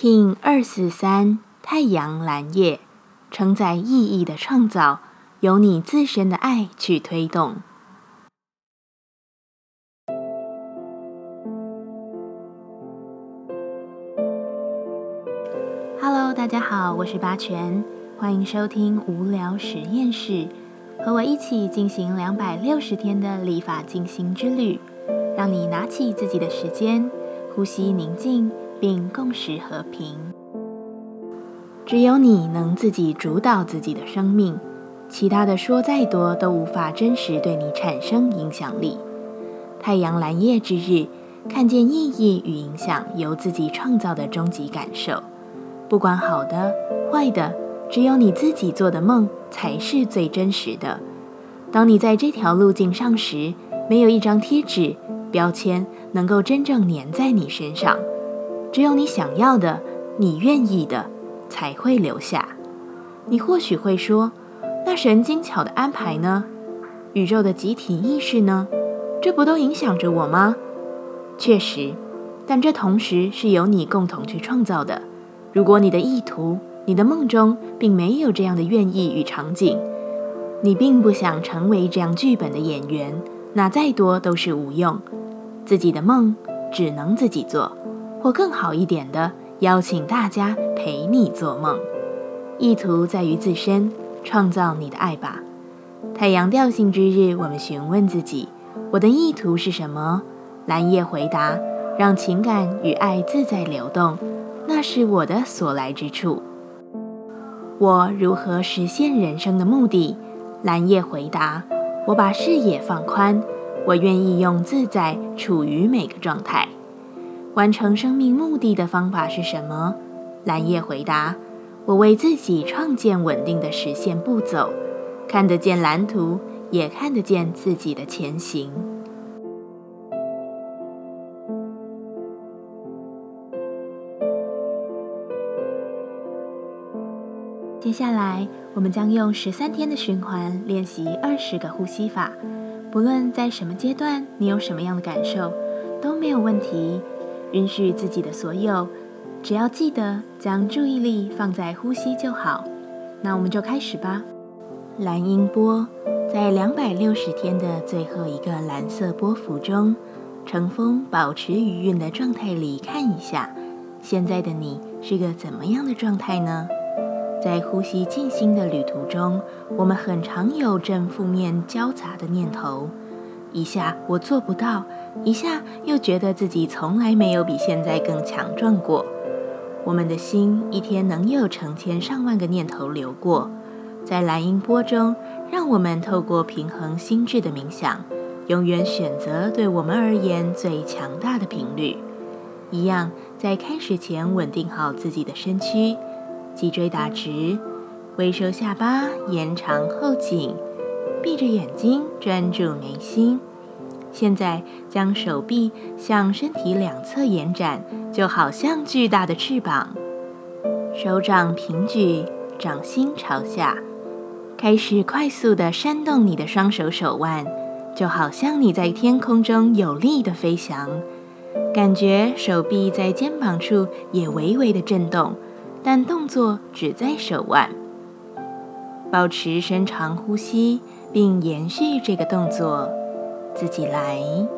King 二四三太阳蓝叶承载意义的创造，由你自身的爱去推动。Hello，大家好，我是八全，欢迎收听无聊实验室，和我一起进行两百六十天的立法进行之旅，让你拿起自己的时间，呼吸宁静。并共识和平。只有你能自己主导自己的生命，其他的说再多都无法真实对你产生影响力。太阳蓝夜之日，看见意义与影响由自己创造的终极感受。不管好的坏的，只有你自己做的梦才是最真实的。当你在这条路径上时，没有一张贴纸标签能够真正粘在你身上。只有你想要的，你愿意的，才会留下。你或许会说：“那神精巧的安排呢？宇宙的集体意识呢？这不都影响着我吗？”确实，但这同时是由你共同去创造的。如果你的意图、你的梦中并没有这样的愿意与场景，你并不想成为这样剧本的演员，那再多都是无用。自己的梦只能自己做。或更好一点的，邀请大家陪你做梦。意图在于自身，创造你的爱吧。太阳调性之日，我们询问自己：我的意图是什么？蓝叶回答：让情感与爱自在流动，那是我的所来之处。我如何实现人生的目的？蓝叶回答：我把视野放宽，我愿意用自在处于每个状态。完成生命目的的方法是什么？蓝叶回答：“我为自己创建稳定的实现步骤，看得见蓝图，也看得见自己的前行。”接下来，我们将用十三天的循环练习二十个呼吸法。不论在什么阶段，你有什么样的感受，都没有问题。允许自己的所有，只要记得将注意力放在呼吸就好。那我们就开始吧。蓝音波在两百六十天的最后一个蓝色波幅中，乘风保持余韵的状态里看一下，现在的你是个怎么样的状态呢？在呼吸静心的旅途中，我们很常有正负面交杂的念头。一下我做不到，一下又觉得自己从来没有比现在更强壮过。我们的心一天能有成千上万个念头流过，在蓝音波中，让我们透过平衡心智的冥想，永远选择对我们而言最强大的频率。一样，在开始前稳定好自己的身躯，脊椎打直，微收下巴，延长后颈。闭着眼睛，专注眉心。现在将手臂向身体两侧延展，就好像巨大的翅膀。手掌平举，掌心朝下，开始快速的扇动你的双手手腕，就好像你在天空中有力的飞翔。感觉手臂在肩膀处也微微的震动，但动作只在手腕。保持深长呼吸。并延续这个动作，自己来。